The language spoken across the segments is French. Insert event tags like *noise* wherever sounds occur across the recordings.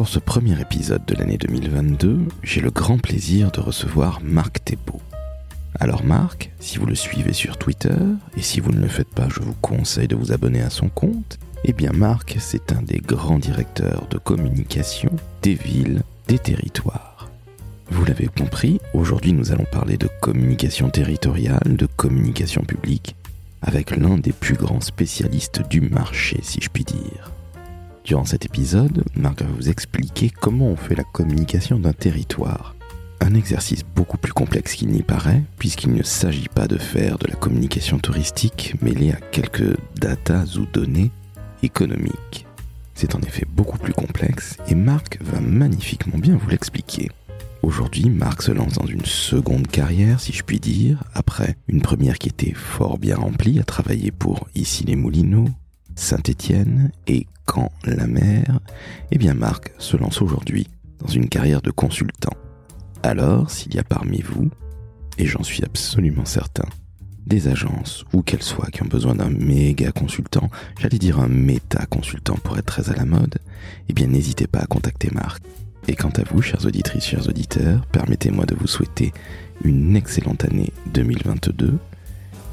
Pour ce premier épisode de l'année 2022, j'ai le grand plaisir de recevoir Marc Thébault. Alors Marc, si vous le suivez sur Twitter, et si vous ne le faites pas, je vous conseille de vous abonner à son compte, eh bien Marc, c'est un des grands directeurs de communication des villes, des territoires. Vous l'avez compris, aujourd'hui nous allons parler de communication territoriale, de communication publique, avec l'un des plus grands spécialistes du marché, si je puis dire. Durant cet épisode, Marc va vous expliquer comment on fait la communication d'un territoire. Un exercice beaucoup plus complexe qu'il n'y paraît, puisqu'il ne s'agit pas de faire de la communication touristique mêlée à quelques datas ou données économiques. C'est en effet beaucoup plus complexe et Marc va magnifiquement bien vous l'expliquer. Aujourd'hui, Marc se lance dans une seconde carrière, si je puis dire, après une première qui était fort bien remplie, à travailler pour Ici les Moulineaux, Saint-Étienne et Caen-la-Mer. Eh bien, Marc se lance aujourd'hui dans une carrière de consultant. Alors, s'il y a parmi vous, et j'en suis absolument certain, des agences, ou qu'elles soient, qui ont besoin d'un méga consultant, j'allais dire un méta consultant pour être très à la mode, eh bien n'hésitez pas à contacter Marc. Et quant à vous, chers auditrices, chers auditeurs, permettez-moi de vous souhaiter une excellente année 2022.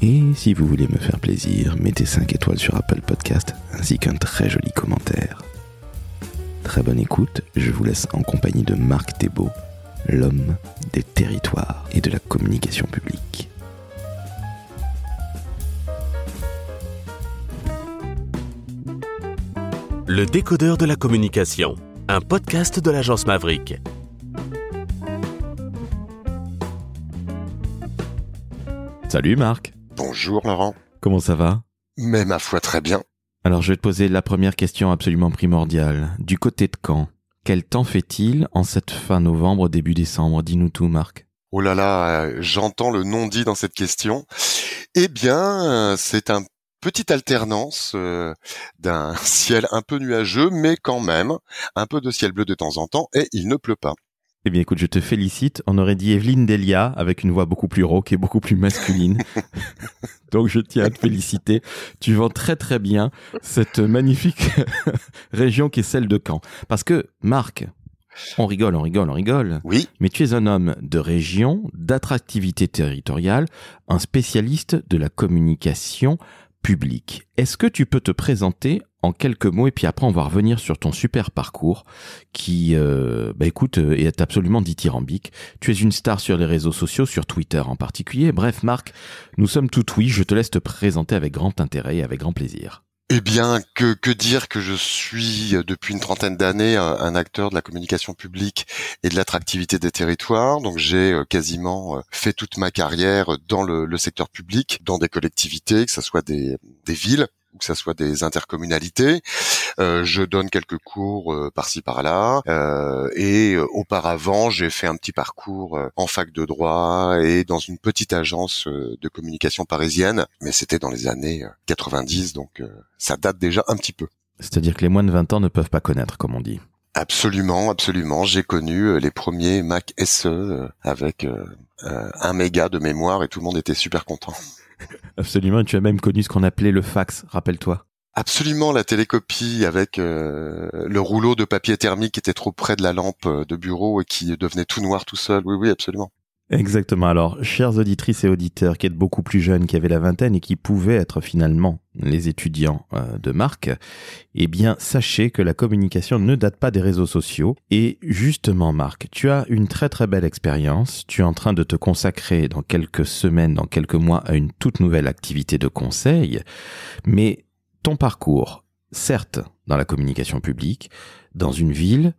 Et si vous voulez me faire plaisir, mettez 5 étoiles sur Apple Podcast ainsi qu'un très joli commentaire. Très bonne écoute, je vous laisse en compagnie de Marc Thébault, l'homme des territoires et de la communication publique. Le décodeur de la communication, un podcast de l'agence Maverick. Salut Marc, Bonjour Laurent. comment ça va? Mais ma foi très bien. Alors je vais te poser la première question absolument primordiale. Du côté de Caen, quel temps fait-il en cette fin novembre, début décembre? Dis-nous tout Marc. Oh là là, euh, j'entends le non-dit dans cette question. Eh bien, euh, c'est un petite alternance euh, d'un *laughs* ciel un peu nuageux, mais quand même un peu de ciel bleu de temps en temps, et il ne pleut pas. Eh bien écoute, je te félicite. On aurait dit Evelyne Delia avec une voix beaucoup plus rauque et beaucoup plus masculine. *laughs* Donc je tiens à te féliciter. Tu vends très très bien cette magnifique *laughs* région qui est celle de Caen. Parce que Marc, on rigole, on rigole, on rigole. Oui, Mais tu es un homme de région, d'attractivité territoriale, un spécialiste de la communication publique. Est-ce que tu peux te présenter en quelques mots et puis après on va revenir sur ton super parcours qui, euh, bah écoute, euh, est absolument dithyrambique. Tu es une star sur les réseaux sociaux, sur Twitter en particulier. Bref, Marc, nous sommes tout oui. Je te laisse te présenter avec grand intérêt et avec grand plaisir. eh bien, que, que dire que je suis euh, depuis une trentaine d'années un, acteur de la communication publique et de l'attractivité des territoires. Donc j'ai euh, quasiment fait toute ma carrière dans le, le secteur public, dans des collectivités, que ce soit des, des villes ou que ce soit des intercommunalités. Euh, je donne quelques cours euh, par-ci par-là. Euh, et euh, auparavant, j'ai fait un petit parcours euh, en fac de droit et dans une petite agence euh, de communication parisienne. Mais c'était dans les années euh, 90, donc euh, ça date déjà un petit peu. C'est-à-dire que les moins de 20 ans ne peuvent pas connaître, comme on dit. Absolument, absolument. J'ai connu les premiers Mac SE avec un méga de mémoire et tout le monde était super content. *laughs* Absolument. Tu as même connu ce qu'on appelait le fax, rappelle-toi. Absolument, la télécopie avec euh, le rouleau de papier thermique qui était trop près de la lampe euh, de bureau et qui devenait tout noir tout seul. Oui, oui, absolument. Exactement. Alors, chères auditrices et auditeurs qui êtes beaucoup plus jeunes, qui avaient la vingtaine et qui pouvaient être finalement les étudiants euh, de Marc, eh bien, sachez que la communication ne date pas des réseaux sociaux. Et justement, Marc, tu as une très très belle expérience. Tu es en train de te consacrer dans quelques semaines, dans quelques mois, à une toute nouvelle activité de conseil. Mais ton parcours, certes, dans la communication publique, dans une ville,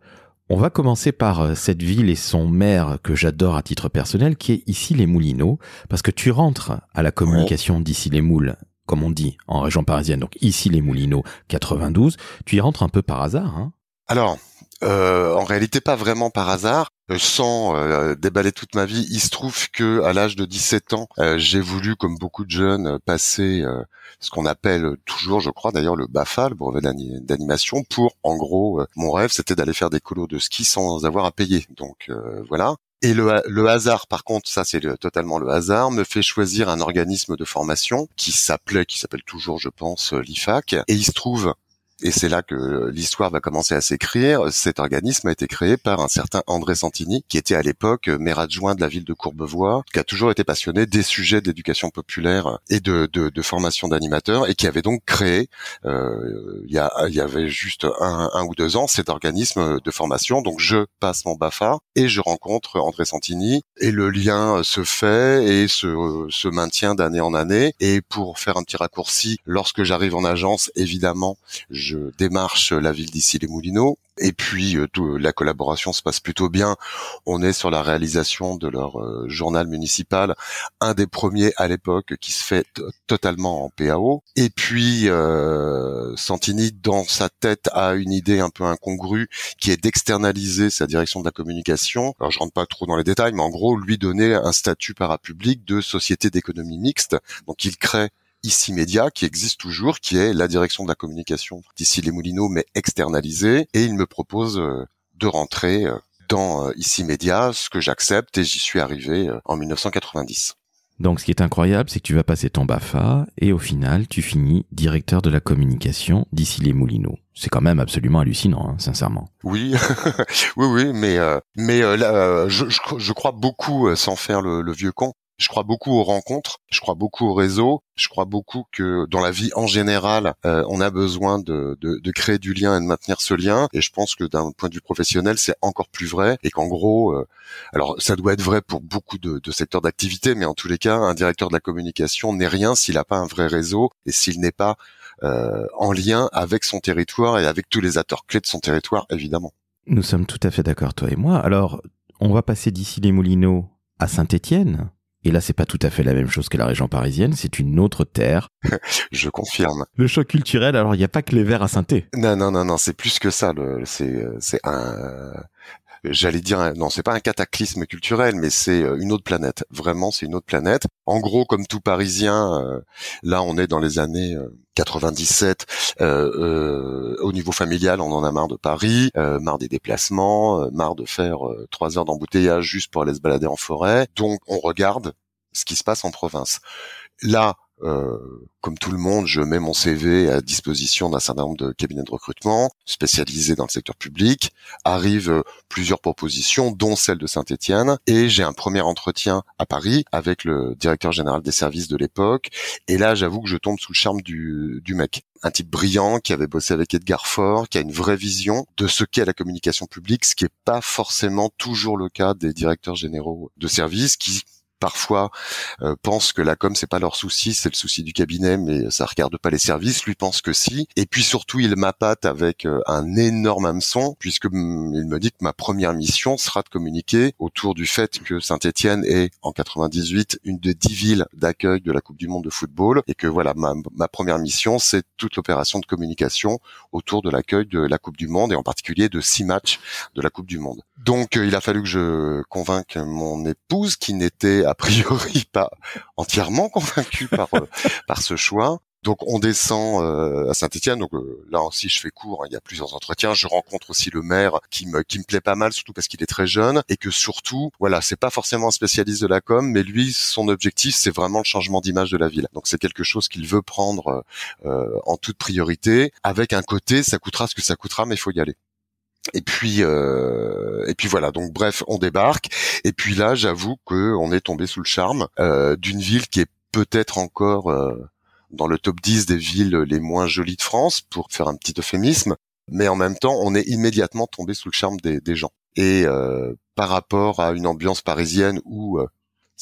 on va commencer par euh, cette ville et son maire que j'adore à titre personnel, qui est ici les Moulineaux, parce que tu rentres à la communication d'ici les Moules, comme on dit en région parisienne, donc ici les Moulineaux 92, tu y rentres un peu par hasard. Hein? Alors, euh, en réalité, pas vraiment par hasard. Euh, Sans euh, déballer toute ma vie, il se trouve que à l'âge de 17 ans, euh, j'ai voulu, comme beaucoup de jeunes, euh, passer euh, ce qu'on appelle toujours, je crois d'ailleurs, le BAFA, le brevet d'ani- d'animation, pour, en gros, mon rêve, c'était d'aller faire des colos de ski sans avoir à payer. Donc voilà. Et le, le hasard, par contre, ça c'est le- totalement le hasard, me fait choisir un organisme de formation qui s'appelait, qui s'appelle toujours, je pense, l'IFAC. Et il se trouve et c'est là que l'histoire va commencer à s'écrire. Cet organisme a été créé par un certain André Santini, qui était à l'époque maire adjoint de la ville de Courbevoie, qui a toujours été passionné des sujets d'éducation populaire et de, formation d'animateurs, et qui avait donc créé, euh, il, y avait juste un, ou deux ans, cet organisme de formation. Donc je passe mon BAFA et je rencontre André Santini, et le lien se fait et se, maintient d'année en année. Et pour faire un petit raccourci, lorsque j'arrive en agence, évidemment, démarche la ville d'ici les Moulineaux. Et puis euh, tout, la collaboration se passe plutôt bien. On est sur la réalisation de leur euh, journal municipal, un des premiers à l'époque qui se fait totalement en PAO. Et puis euh, Santini, dans sa tête, a une idée un peu incongrue qui est d'externaliser sa direction de la communication. Alors je rentre pas trop dans les détails, mais en gros lui donner un statut parapublic de société d'économie mixte. Donc il crée Ici Média, qui existe toujours, qui est la direction de la communication d'ici les Moulineaux, mais externalisée. Et il me propose euh, de rentrer euh, dans euh, Ici Média, ce que j'accepte, et j'y suis arrivé en 1990. Donc ce qui est incroyable, c'est que tu vas passer ton BAFA et au final, tu finis directeur de la communication d'ici les Moulineaux. C'est quand même absolument hallucinant, hein, sincèrement. Oui, *laughs* oui, oui, mais mais là, je, je, crois beaucoup, sans faire le, le vieux con, je crois beaucoup aux rencontres, je crois beaucoup au réseau, je crois beaucoup que dans la vie en général, euh, on a besoin de, de, de, créer du lien et de maintenir ce lien. Et je pense que d'un point de vue professionnel, c'est encore plus vrai. Et qu'en gros, euh, alors ça doit être vrai pour beaucoup de, de secteurs d'activité, mais en tous les cas, un directeur de la communication n'est rien s'il n'a pas un vrai réseau et s'il n'est pas euh, en lien avec son territoire et avec tous les acteurs clés de son territoire, évidemment. Nous sommes tout à fait d'accord, toi et moi. Alors, on va passer d'ici les Moulineaux à Saint-Étienne. Et là, c'est pas tout à fait la même chose que la région parisienne, c'est une autre terre. *laughs* Je confirme. Le choc culturel, alors il n'y a pas que les verts à saint Non, non, non, non, c'est plus que ça. C'est, c'est un, j'allais dire, non, c'est pas un cataclysme culturel, mais c'est euh, une autre planète. Vraiment, c'est une autre planète. En gros, comme tout Parisien, euh, là, on est dans les années 97. Euh, au niveau familial, on en a marre de Paris, marre des déplacements, marre de faire trois heures d'embouteillage juste pour aller se balader en forêt. Donc, on regarde ce qui se passe en province. Là, euh, comme tout le monde, je mets mon CV à disposition d'un certain nombre de cabinets de recrutement spécialisés dans le secteur public. Arrivent euh, plusieurs propositions, dont celle de Saint-Étienne, et j'ai un premier entretien à Paris avec le directeur général des services de l'époque. Et là, j'avoue que je tombe sous le charme du, du mec, un type brillant qui avait bossé avec Edgar Faure, qui a une vraie vision de ce qu'est la communication publique, ce qui est pas forcément toujours le cas des directeurs généraux de services qui parfois euh, que la com c'est pas leur souci, c'est le souci du cabinet, mais ça regarde pas les services. Lui pense que si. Et puis surtout, il m'appâte avec euh, un énorme hameçon, puisque mm, il me dit que ma première mission sera de communiquer autour du fait que Saint-Étienne est en 98 une des dix villes d'accueil de la Coupe du Monde de football, et que voilà ma, ma première mission, c'est toute l'opération de communication autour de l'accueil de la Coupe du Monde et en particulier de six matchs de la Coupe du Monde. Donc, euh, il a fallu que je convainque mon épouse qui n'était a priori *laughs* pas entièrement convaincu par euh, *laughs* par ce choix. Donc on descend euh, à Saint-Étienne. Donc euh, là aussi je fais court. Hein, il y a plusieurs entretiens. Je rencontre aussi le maire qui me qui me plaît pas mal, surtout parce qu'il est très jeune et que surtout voilà c'est pas forcément un spécialiste de la com, mais lui son objectif c'est vraiment le changement d'image de la ville. Donc c'est quelque chose qu'il veut prendre en toute priorité, avec un côté ça coûtera ce que ça coûtera, mais il faut y aller. Et puis euh, et puis voilà. Donc bref, on débarque. Et puis là, j'avoue que on est tombé sous le charme euh, d'une ville qui est peut-être encore euh, dans le top 10 des villes les moins jolies de France, pour faire un petit euphémisme. Mais en même temps, on est immédiatement tombé sous le charme des, des gens. Et euh, par rapport à une ambiance parisienne où euh,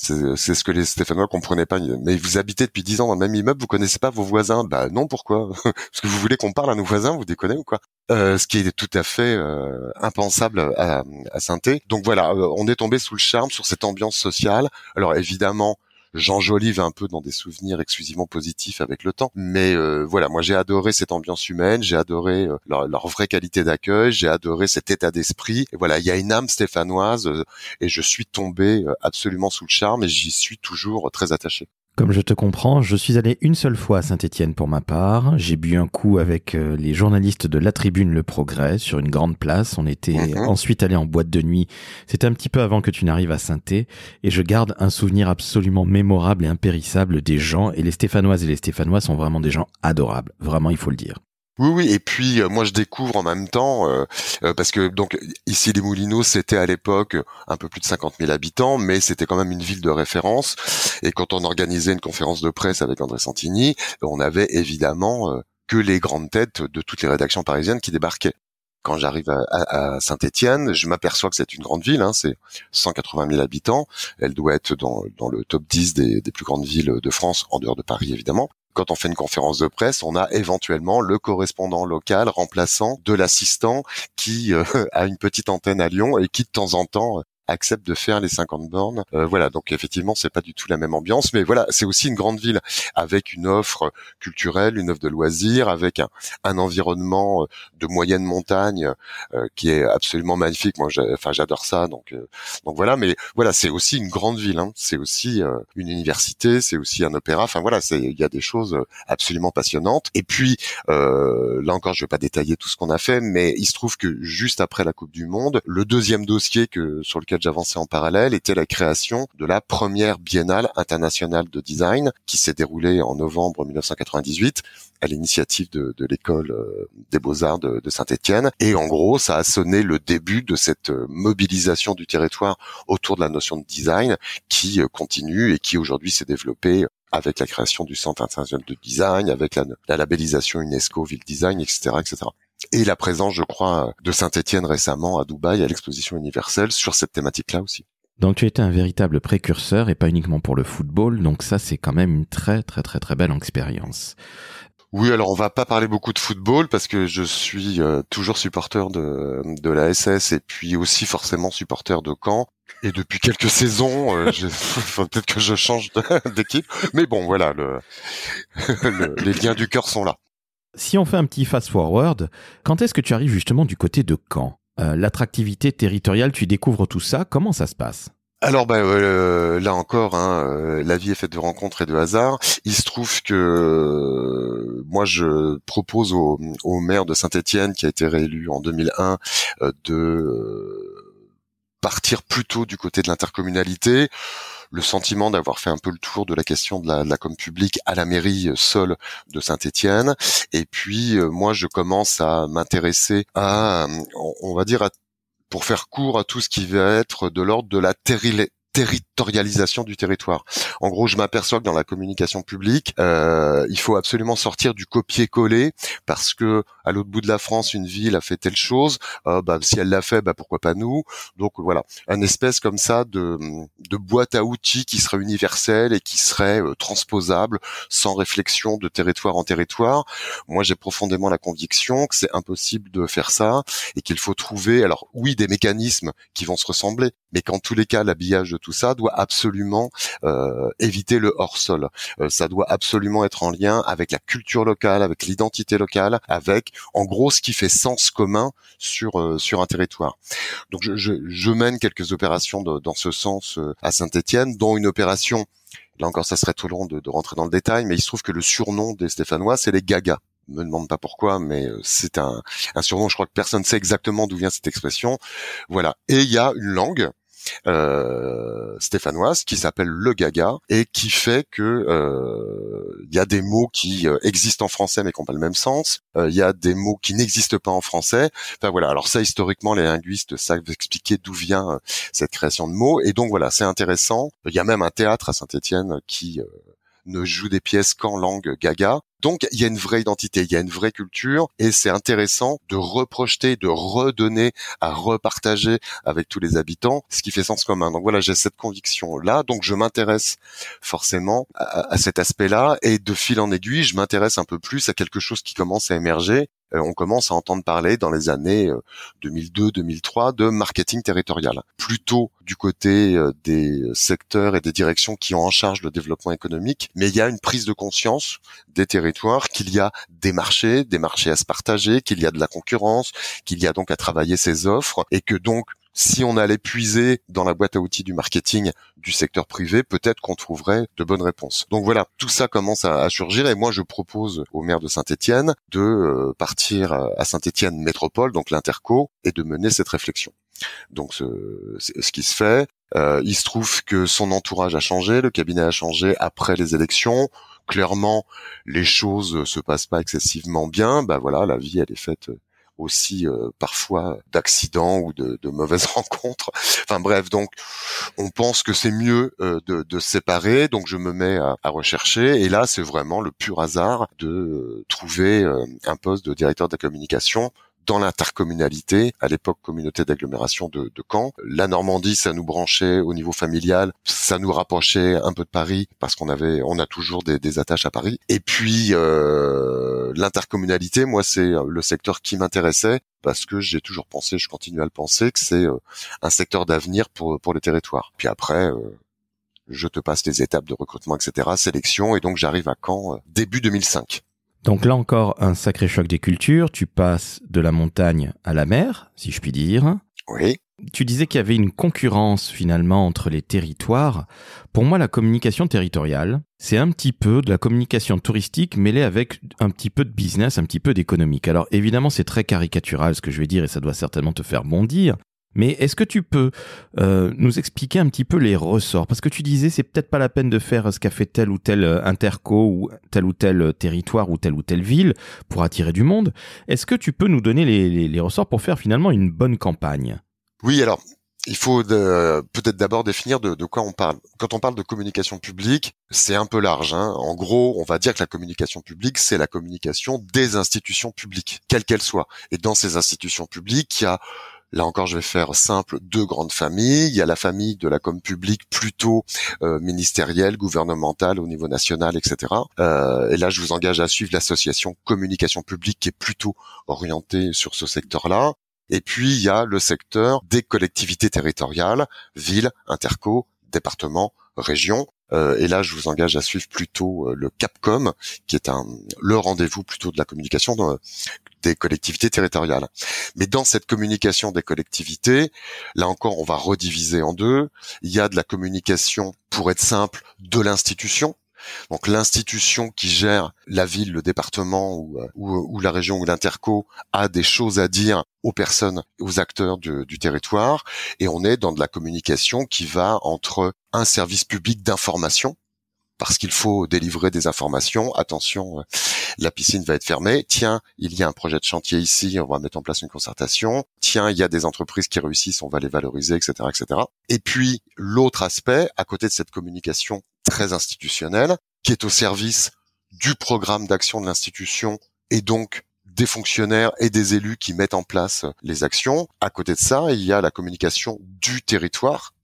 c'est ce que les Stéphanois comprenaient pas. Mais vous habitez depuis dix ans dans le même immeuble, vous connaissez pas vos voisins Bah non, pourquoi? *laughs* Parce que vous voulez qu'on parle à nos voisins Vous déconnez ou quoi? Euh, Ce qui est tout à fait euh, impensable à, à saint Donc voilà, euh, on est tombé sous le charme sur cette ambiance sociale. Alors évidemment, j'enjolive un peu dans des souvenirs exclusivement positifs avec le temps. Mais euh, voilà, moi j'ai adoré cette ambiance humaine, j'ai adoré euh, leur, vraie qualité d'accueil, j'ai adoré cet état d'esprit. Et voilà, il y a une âme stéphanoise euh, et je suis tombé absolument sous le charme et j'y suis toujours très attaché. Comme je te comprends, je suis allé une seule fois à Saint-Étienne pour ma part. J'ai bu un coup avec euh, les journalistes de la Tribune Le Progrès sur une grande place. On était mhm. ensuite allé en boîte de nuit. C'était un petit peu avant que tu n'arrives à saint et je garde un souvenir absolument mémorable et impérissable des gens. Et les Stéphanoises et les Stéphanois sont vraiment des gens adorables. Vraiment, il faut le dire. Oui, oui. Et puis moi, je découvre en même temps parce que donc ici les Moulineaux, c'était à l'époque un peu plus de 50 000 habitants, mais c'était quand même une ville de référence. Et quand on organisait une conférence de presse avec André Santini, on avait évidemment que les grandes têtes de toutes les rédactions parisiennes qui débarquaient. Quand j'arrive à, Saint-Étienne, je m'aperçois que c'est une grande ville, hein, c'est 180 000 habitants. Elle doit être dans, le top 10 des, des plus grandes villes de France, en dehors de Paris évidemment quand on fait une conférence de presse, on a éventuellement le correspondant local remplaçant de l'assistant qui euh, *laughs* a une petite antenne à Lyon et qui de temps en temps accepte de faire les 50 bornes. Euh, voilà, donc effectivement, c'est pas du tout la même ambiance, mais voilà, c'est aussi une grande ville avec une offre culturelle, une offre de loisirs, avec un, un environnement euh, de moyenne montagne euh, qui est absolument magnifique. Moi, enfin, j'adore ça, donc donc voilà. Mais voilà, c'est aussi une grande ville. Hein. C'est aussi une université, c'est aussi un opéra. Enfin voilà, il y a des choses absolument passionnantes. Et puis là encore, je vais pas détailler tout ce qu'on a fait, mais il se trouve que juste après la Coupe du Monde, le deuxième dossier que sur lequel j'avançais en parallèle était la création de la première biennale internationale de design qui s'est déroulée en novembre 1998 à l'initiative de, l'école euh, des beaux-arts de, Saint-Étienne. Et en gros, ça a sonné le début de cette euh, mobilisation du territoire autour de la notion de design qui euh, continue et qui aujourd'hui s'est développée avec la création du Centre international de design, avec la, la labellisation UNESCO Ville Design, etc., etc et la présence, je crois, de Saint-Étienne récemment à Dubaï à l'exposition universelle sur cette thématique-là aussi. Donc tu étais un véritable précurseur et pas uniquement pour le football, donc ça c'est quand même une très très très très belle expérience. Oui, alors on va pas parler beaucoup de football parce que je suis euh, toujours supporter de, de la SS et puis aussi forcément supporter de Caen. Et depuis quelques saisons, euh, *laughs* peut-être que je change d'équipe, mais bon, voilà, *laughs* le, les liens du cœur sont là. Si on fait un petit fast-forward, quand est-ce que tu arrives justement du côté de Caen? Euh, L'attractivité territoriale, tu découvres tout ça, comment ça se passe? Alors bah, euh, là encore, hein, euh, la vie est faite de rencontres et de hasards. Il se trouve que moi je propose au, au maire de Saint-Étienne, qui a été réélu en 2001, de partir plutôt du côté de l'intercommunalité le sentiment d'avoir fait un peu le tour de la question de la, de la com publique à la mairie euh, seule de Saint-Étienne. Et puis euh, moi, je commence à m'intéresser à, on va dire, pour faire court à tout ce qui va être de l'ordre de la territorialisation du territoire. En gros, je m'aperçois que dans la communication publique, euh, il faut absolument sortir du copier-coller parce que à l'autre bout de la France, une ville a fait telle chose, euh, bah, si elle l'a fait, bah, pourquoi pas nous? Donc voilà, un espèce comme ça de, de boîte à outils qui serait universelle et qui serait euh, transposable sans réflexion de territoire en territoire. Moi, j'ai profondément la conviction que c'est impossible de faire ça et qu'il faut trouver, alors oui, des mécanismes qui vont se ressembler, mais qu'en tous les cas, l'habillage de tout ça doit absolument euh, éviter le hors-sol. Euh, ça doit absolument être en lien avec la culture locale, avec l'identité locale, avec en gros ce qui fait sens commun sur euh, sur un territoire. Donc je, je, je mène quelques opérations de, dans ce sens à Saint-Étienne, dont une opération Là encore, ça serait trop long de, de, rentrer dans le détail, mais il se trouve que le surnom des Stéphanois, c'est les Gagas me demande pas pourquoi, mais c'est un, un surnom. Je crois que personne ne sait exactement d'où vient cette expression. Voilà. Et il y a une langue euh, stéphanoise qui s'appelle le gaga et qui fait que euh, il y a des mots qui euh, existent en français mais qui n'ont pas le même sens. Il y a des mots qui n'existent pas en français. Enfin voilà. Alors ça, historiquement, les linguistes savent expliquer d'où vient cette création de mots. Et donc voilà, c'est intéressant. Il y a même un théâtre à Saint-Étienne qui ne joue des pièces qu'en langue gaga. Donc il y a une vraie identité, il y a une vraie culture et c'est intéressant de reprojeter, de redonner, à repartager avec tous les habitants ce qui fait sens commun. Donc voilà, j'ai cette conviction là, donc je m'intéresse forcément à, à cet aspect-là et de fil en aiguille, je m'intéresse un peu plus à quelque chose qui commence à émerger on commence à entendre parler dans les années 2002-2003 euh, de marketing territorial, plutôt du côté euh, des secteurs et des directions qui ont en charge le développement économique, mais il y a une prise de conscience des territoires qu'il y a des marchés, des marchés à se partager, qu'il y a de la concurrence, qu'il y a donc à travailler ses offres et que donc si on allait puiser dans la boîte à outils du marketing du secteur privé, peut-être qu'on trouverait de bonnes réponses. Donc voilà, tout ça commence à, surgir et moi je propose au maire de Saint-Étienne de euh, partir à Saint-Étienne métropole, donc l'interco, et de mener cette réflexion. Donc c'est ce qui se fait. Euh, il se trouve que son entourage a changé, le cabinet a changé après les élections clairement les choses se passent pas excessivement bien, bah voilà, la vie elle est faite aussi euh, parfois d'accidents ou de, de, mauvaises *laughs* rencontres. Enfin bref, donc on pense que c'est mieux euh, de, de séparer, donc je me mets à, à rechercher et là c'est vraiment le pur hasard de euh, trouver un poste de directeur de la communication dans l'intercommunalité, à l'époque communauté d'agglomération de, de, Caen. La Normandie, ça nous branchait au niveau familial, ça nous rapprochait un peu de Paris parce qu'on avait, on a toujours des, des attaches à Paris. Et puis euh, l'intercommunalité, moi, c'est le secteur qui m'intéressait parce que j'ai toujours pensé, je continue à le penser, que c'est euh, un secteur d'avenir pour pour le territoire. Puis après. Euh, je te passe les étapes de recrutement, etc., sélection, et donc j'arrive à Caen euh, début 2005. Donc là encore, un sacré choc des cultures. Tu passes de la montagne à la mer, si je puis dire. Oui. Tu disais qu'il y avait une concurrence finalement entre les territoires. Pour moi, la communication territoriale, c'est un petit peu de la communication touristique mêlée avec un petit peu de business, un petit peu d'économique. Alors évidemment, c'est très caricatural ce que je vais dire et ça doit certainement te faire bondir. Mais est-ce que tu peux euh, nous expliquer un petit peu les ressorts? Parce que tu disais, c'est peut-être pas la peine de faire ce qu'a fait tel ou tel euh, interco ou tel ou tel euh, territoire ou telle ou telle ville pour attirer du monde. Est-ce que tu peux nous donner les, ressorts pour faire finalement une bonne campagne? Oui, alors il faut peut-être d'abord définir de, de, quoi on parle. Quand on parle de communication publique, c'est un peu large. Hein. En gros, on va dire que la communication publique, c'est la communication des institutions publiques, quelles qu'elles soient. Et dans ces institutions publiques, il y a Là encore, je vais faire simple, deux grandes familles. Il y a la famille de la com publique plutôt euh, ministérielle, gouvernementale au niveau national, etc. Euh, et là, je vous engage à suivre l'association communication publique qui est plutôt orientée sur ce secteur-là. Et puis, il y a le secteur des collectivités territoriales, villes, interco, départements, régions. Euh, et là, je vous engage à suivre plutôt euh, le Capcom, qui est un le rendez-vous plutôt de la communication des collectivités territoriales. Mais dans cette communication des collectivités, là encore, on va rediviser en deux. Il y a de la communication, pour être simple, de l'institution. Donc l'institution qui gère la ville, le département ou, euh, la région ou l'interco a des choses à dire aux personnes, aux acteurs du, du territoire. Et on est dans de la communication qui va entre un service public d'information, parce qu'il faut délivrer des informations. Attention, euh, la piscine va être fermée. Tiens, il y a un projet de chantier ici, on va mettre en place une concertation. Tiens, il y a des entreprises qui réussissent, on va les valoriser, etc., etc. Et puis l'autre aspect, à côté de cette communication très institutionnelle, qui est au service du programme d'action de l'institution et donc des fonctionnaires et des élus qui mettent en place les actions. À côté de ça, il y a la communication du territoire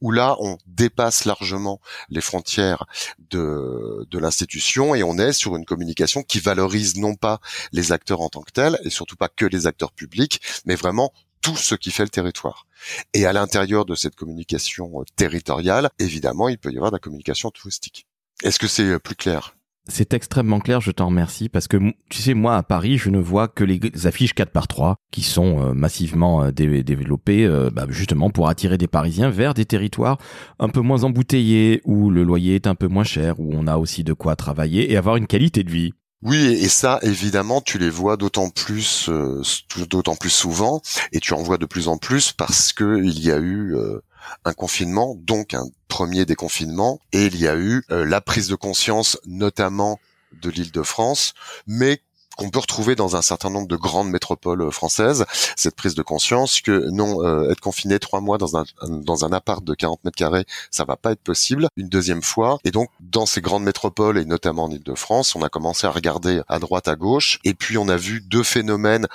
où là on dépasse largement les frontières de, de l'institution et on est sur une communication qui valorise non pas les acteurs en tant que tels et surtout pas que les acteurs publics, mais vraiment tout ce qui fait le territoire. Et à l'intérieur de cette communication territoriale, évidemment, il peut y avoir de la communication touristique. Est-ce que c'est plus clair? C'est extrêmement clair, je t'en remercie, parce que tu sais, moi à Paris, je ne vois que les affiches 4 par 3 qui sont euh, massivement euh, développées euh, bah, justement pour attirer des Parisiens vers des territoires un peu moins embouteillés, où le loyer est un peu moins cher, où on a aussi de quoi travailler et avoir une qualité de vie. Oui, et ça, évidemment, tu les vois d'autant plus, d'autant plus souvent, et tu en vois de plus en plus parce que il y a eu un confinement, donc un premier déconfinement, et il y a eu euh, la prise de conscience, notamment de l'île de France, mais qu'on peut retrouver dans un certain nombre de grandes métropoles euh, françaises, cette prise de conscience que non, euh, être confiné trois mois dans un, dans un appart de 40 mètres carrés, ça va pas être possible. Une deuxième fois, et donc dans ces grandes métropoles et notamment en Île-de-France, on a commencé à regarder à droite, à gauche, et puis on a vu deux phénomènes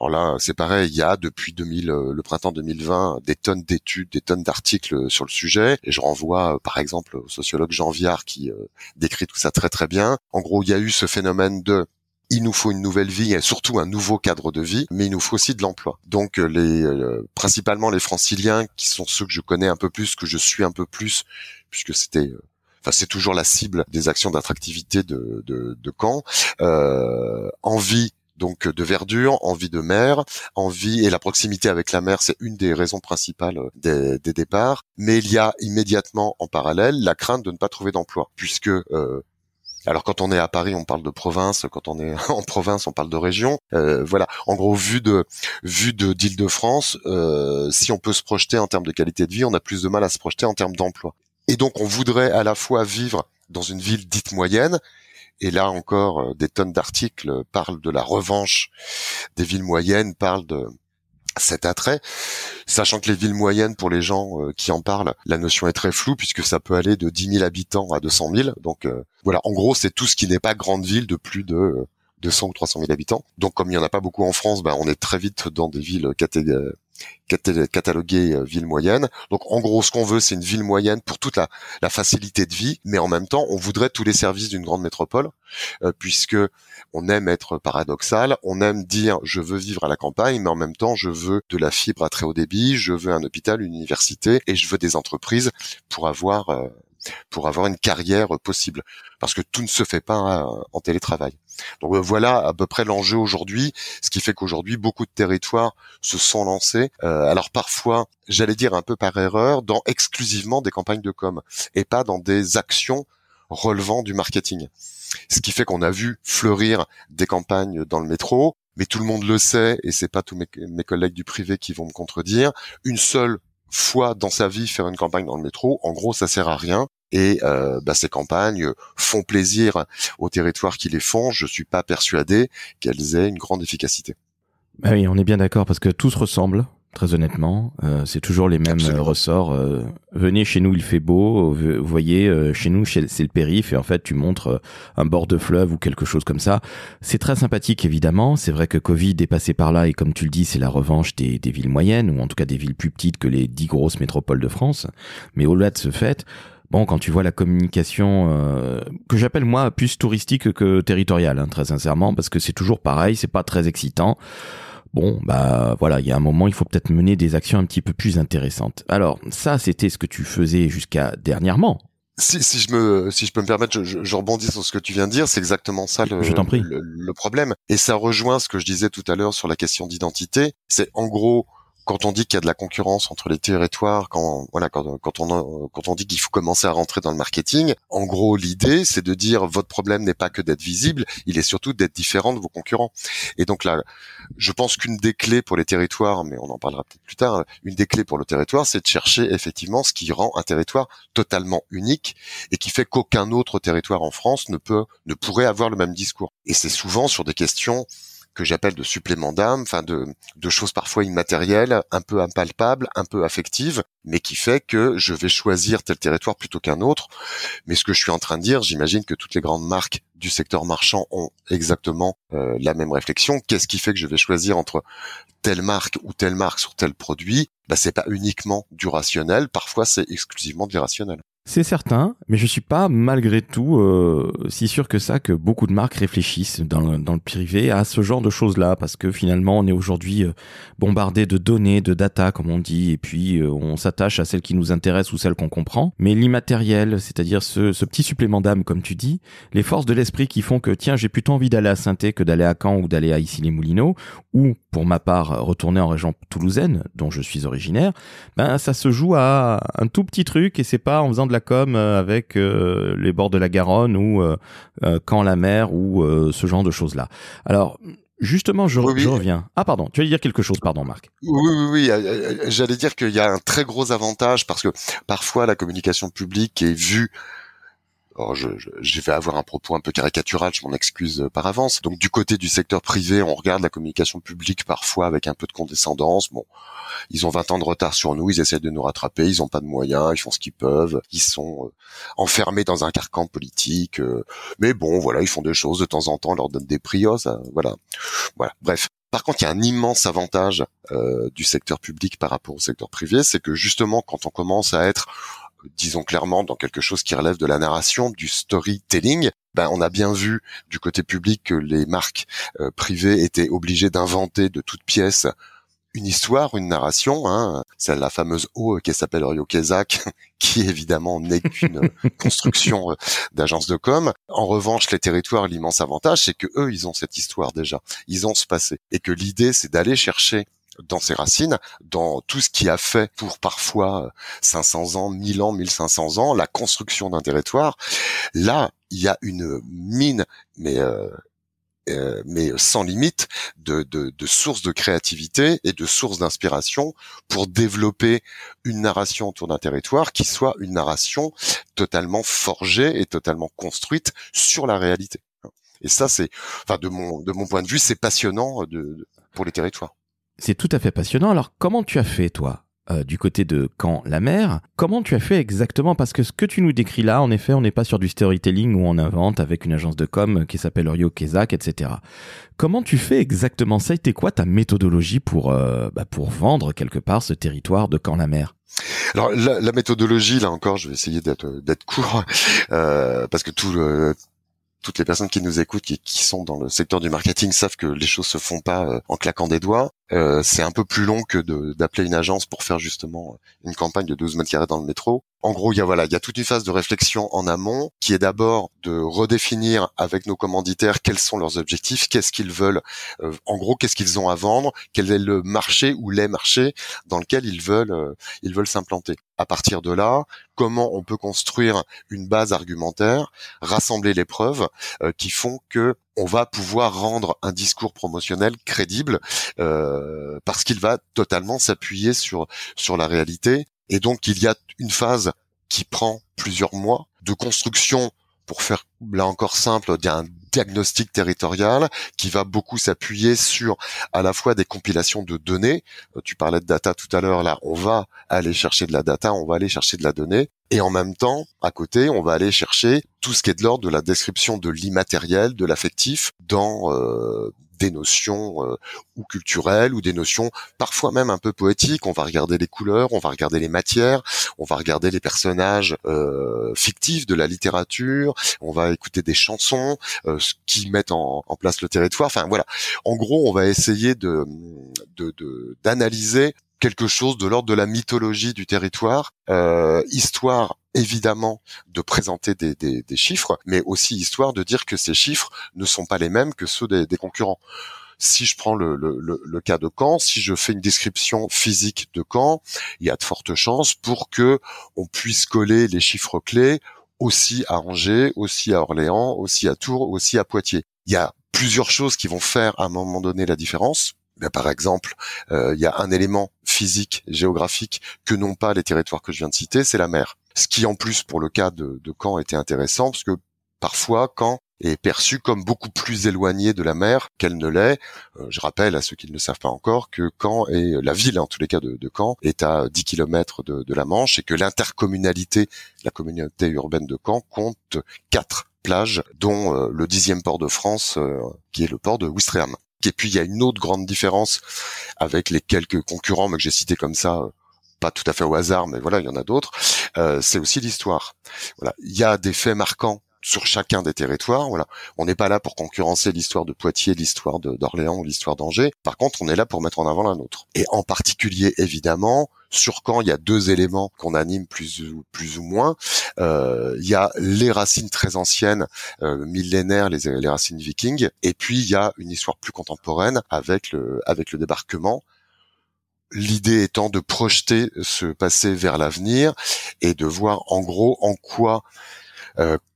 alors là, c'est pareil, il y a depuis 2000, euh, le printemps 2020 des tonnes d'études, des tonnes d'articles sur le sujet. Et je renvoie euh, par exemple au sociologue Jean Viard qui euh, décrit tout ça très très bien. En gros, il y a eu ce phénomène de il nous faut une nouvelle vie et surtout un nouveau cadre de vie, mais il nous faut aussi de l'emploi. Donc les principalement les franciliens qui sont ceux que je connais un peu plus, que je suis un peu plus, puisque c'était enfin c'est toujours la cible des actions d'attractivité de, de, de Caen, euh, envie donc de verdure, envie de mer, envie et la proximité avec la mer, c'est une des raisons principales des, départs. Mais il y a immédiatement en parallèle la crainte de ne pas trouver d'emploi, puisque euh, alors quand on est à Paris, on parle de province. Quand on est *laughs* en province, on parle de région. Euh, voilà. En gros, vu de vu de d'Île-de-France, euh, si on peut se projeter en termes de qualité de vie, on a plus de mal à se projeter en termes d'emploi. Et donc, on voudrait à la fois vivre dans une ville dite moyenne Et là encore, des tonnes d'articles parlent de la revanche des villes moyennes, parlent de cet attrait, sachant que les villes moyennes, pour les gens euh, qui en parlent, la notion est très floue puisque ça peut aller de 10 000 habitants à 200 000. Donc euh, voilà, en gros, c'est tout ce qui n'est pas grande ville de plus de 200 euh, ou 300 000 habitants. Donc comme il n'y en a pas beaucoup en France, ben, on est très vite dans des villes cataloguées villes moyennes. Donc en gros, ce qu'on veut, c'est une ville moyenne pour toute la, la, facilité de vie, mais en même temps, on voudrait tous les services d'une grande métropole, puisque on aime être paradoxal, on aime dire je veux vivre à la campagne, mais en même temps je veux de la fibre à très haut débit, je veux un hôpital, une université et je veux des entreprises pour avoir euh, pour avoir une carrière possible, parce que tout ne se fait pas euh, en télétravail. Donc euh, voilà à peu près l'enjeu aujourd'hui, ce qui fait qu'aujourd'hui beaucoup de territoires se sont lancés. alors parfois, j'allais dire un peu par erreur, dans exclusivement des campagnes de com et pas dans des actions relevant du marketing. Ce qui fait qu'on a vu fleurir des campagnes dans le métro, mais tout le monde le sait, et c'est pas tous mes, collègues du privé qui vont me contredire. Une seule fois dans sa vie faire une campagne dans le métro, en gros, ça sert à rien. Et euh, bah, ces campagnes font plaisir aux territoires qui les font. Je suis pas persuadé qu'elles aient une grande efficacité. Bah oui, on est bien d'accord parce que tout se très honnêtement. Euh, c'est toujours les mêmes euh, ressorts. Euh, venez chez nous, il fait beau. Vous voyez, chez nous, c'est le périph. Et en fait, tu montres un bord de fleuve ou quelque chose comme ça. C'est très sympathique, évidemment. C'est vrai que Covid est passé par là. Et comme tu le dis, c'est la revanche des, des, villes moyennes, ou en tout cas des villes plus petites que les dix grosses métropoles de France. Mais au-delà de ce fait, Bon, quand tu vois la communication que j'appelle moi plus touristique que territoriale, hein, très sincèrement, parce que c'est toujours pareil, c'est pas très excitant bon, bah voilà, il y a un moment, il faut peut-être mener des actions un petit peu plus intéressantes. Alors, ça, c'était ce que tu faisais jusqu'à dernièrement. Si, si je me, si je peux me permettre, je, je, rebondis sur ce que tu viens de dire. C'est exactement ça le, je prie. Le, le, problème. Et ça rejoint ce que je disais tout à l'heure sur la question d'identité. C'est en gros, quand on dit qu'il y a de la concurrence entre les territoires, quand voilà, quand, on quand on dit qu'il faut commencer à rentrer dans le marketing, en gros l'idée c'est de dire votre problème n'est pas que d'être visible, il est surtout d'être différent de vos concurrents. Et donc là, je pense qu'une des clés pour les territoires, mais on en parlera peut-être plus tard, une des clés pour le territoire, c'est de chercher effectivement ce qui rend un territoire totalement unique et qui fait qu'aucun autre territoire en France ne peut ne pourrait avoir le même discours. Et c'est souvent sur des questions que j'appelle de supplément d'âme, enfin de, de choses parfois immatérielles, un peu impalpables, un peu affectives, mais qui fait que je vais choisir tel territoire plutôt qu'un autre. Mais ce que je suis en train de dire, j'imagine que toutes les grandes marques du secteur marchand ont exactement euh, la même réflexion. Qu'est-ce qui fait que je vais choisir entre telle marque ou telle marque sur tel produit? Bah, c'est pas uniquement du rationnel, parfois c'est exclusivement de l'irrationnel. C'est certain, mais je suis pas malgré tout euh, si sûr que ça que beaucoup de marques réfléchissent dans, le privé à ce genre de choses-là, parce que finalement on est aujourd'hui euh, bombardé de données, de data comme on dit, et puis euh, on s'attache à celles qui nous intéressent ou celles qu'on comprend. Mais l'immatériel, c'est-à-dire ce, petit supplément d'âme comme tu dis, les forces de l'esprit qui font que tiens j'ai plutôt envie d'aller à saint que d'aller à Caen ou d'aller à Issy-les-Moulineaux, ou pour ma part retourner en région toulousaine dont je suis originaire, ben ça se joue à un tout petit truc et c'est pas en faisant de la com euh, avec euh, les bords de la Garonne ou euh, quand la mer ou ce genre de choses là. Alors Justement, je, reviens. Ah, pardon, tu allais dire quelque chose, pardon, Marc. Oui, oui, oui. J'allais dire qu'il y a un très gros avantage parce que parfois la communication publique est vue alors je, vais avoir un propos un peu caricatural, je m'en excuse par avance. Donc du côté du secteur privé, on regarde la communication publique parfois avec un peu de condescendance. Bon, ils ont 20 ans de retard sur nous, ils essaient de nous rattraper, ils ont pas de moyens, ils font ce qu'ils peuvent, ils sont euh, enfermés dans un carcan politique. Euh, mais bon, voilà, ils font des choses de temps en temps, leur donnent des prix, ça, voilà, voilà. Bref. Par contre, il y a un immense avantage euh, du secteur public par rapport au secteur privé, c'est que justement, quand on commence à être disons clairement, dans quelque chose qui relève de la narration, du storytelling, ben, on a bien vu du côté public que les marques euh, privées étaient obligées d'inventer de toutes pièces une histoire, une narration. Hein. C'est la fameuse O qui s'appelle Rio Kezak, *laughs* qui évidemment n'est qu'une *laughs* construction euh, d'agence de com. En revanche, les territoires, l'immense avantage, c'est que eux, ils ont cette histoire déjà, ils ont ce passé, et que l'idée, c'est d'aller chercher dans ses racines, dans tout ce qui a fait pour parfois 500 ans, 1000 ans, 1500 ans, la construction d'un territoire. Là, il y a une mine, mais euh, euh, mais sans limite de, de, de, sources de créativité et de sources d'inspiration pour développer une narration autour d'un territoire qui soit une narration totalement forgée et totalement construite sur la réalité. Et ça, c'est, enfin, de mon de mon point de vue, c'est passionnant de, pour les territoires. C'est tout à fait passionnant. Alors, comment tu as fait, toi euh, du côté de Caen-la-Mer. Comment tu as fait exactement? Parce que ce que tu nous décris là, en effet, on n'est pas sur du storytelling où on invente avec une agence de com qui s'appelle Rio Kezak, etc. Comment tu fais exactement ça? Et quoi ta méthodologie pour, euh, bah, pour vendre quelque part ce territoire de Caen-la-Mer alors la, méthodologie, là encore, je vais essayer d'être d'être court euh, parce que tout le toutes les personnes qui nous écoutent, qui, qui, sont dans le secteur du marketing, savent que les choses se font pas euh, en claquant des doigts. Euh, c'est un peu plus long que d'appeler une agence pour faire justement une campagne de 12 mètres carrés dans le métro. En gros, il y a voilà, il y a toute une phase de réflexion en amont qui est d'abord de redéfinir avec nos commanditaires quels sont leurs objectifs, qu'est-ce qu'ils veulent, euh, en gros, qu'est-ce qu'ils ont à vendre, quel est le marché ou les marchés dans lequel ils veulent euh, ils veulent s'implanter. À partir de là, comment on peut construire une base argumentaire, rassembler les preuves euh, qui font que on va pouvoir rendre un discours promotionnel crédible euh, parce qu'il va totalement s'appuyer sur sur la réalité. Et donc il y a une phase qui prend plusieurs mois de construction pour faire là encore simple d'un diagnostic territorial qui va beaucoup s'appuyer sur à la fois des compilations de données. Euh, tu parlais de data tout à l'heure, là, on va aller chercher de la data, on va aller chercher de la donnée. Et en même temps, à côté, on va aller chercher tout ce qui est de l'ordre de la description de l'immatériel, de l'affectif dans euh, des notions euh, ou culturelles ou des notions parfois même un peu poétiques. On va regarder les couleurs, on va regarder les matières, on va regarder les personnages euh, fictifs de la littérature, on va écouter des chansons euh, qui mettent en, place le territoire. Enfin voilà, en gros, on va essayer de d'analyser de, quelque chose de l'ordre de la mythologie du territoire, euh, histoire évidemment de présenter des, des, des, chiffres, mais aussi histoire de dire que ces chiffres ne sont pas les mêmes que ceux des, des concurrents. Si je prends le, le, le, cas de Caen, si je fais une description physique de Caen, il y a de fortes chances pour que on puisse coller les chiffres clés aussi à Angers, aussi à Orléans, aussi à Tours, aussi à Poitiers. Il y a plusieurs choses qui vont faire à un moment donné la différence. Par exemple, euh, il y a un élément physique, géographique que n'ont pas les territoires que je viens de citer, c'est la mer. Ce qui en plus pour le cas de, de Caen était intéressant parce que parfois Caen est perçu comme beaucoup plus éloigné de la mer qu'elle ne l'est. Euh, je rappelle à ceux qui ne le savent pas encore que Caen est la ville, en tous les cas de, Caen, est à 10 km de, la Manche et que l'intercommunalité, la communauté urbaine de Caen, compte quatre plages, dont euh, le dixième port de France, qui est le port de Ouistreham. Et puis il y a une autre grande différence avec les quelques concurrents, que j'ai cités comme ça, pas tout à fait au hasard, mais voilà, il y en a d'autres. Euh, c'est aussi l'histoire. Voilà, il y a des faits marquants sur chacun des territoires. Voilà, on n'est pas là pour concurrencer l'histoire de Poitiers, l'histoire d'Orléans ou l'histoire d'Angers. Par contre, on est là pour mettre en avant la nôtre. Et en particulier, évidemment, sur quand il y a deux éléments qu'on anime plus ou, plus ou moins. Euh, il y a les racines très anciennes, euh, millénaires, les, les racines vikings, et puis il y a une histoire plus contemporaine avec le, avec le débarquement. L'idée étant de projeter ce passé vers l'avenir et de voir en gros en quoi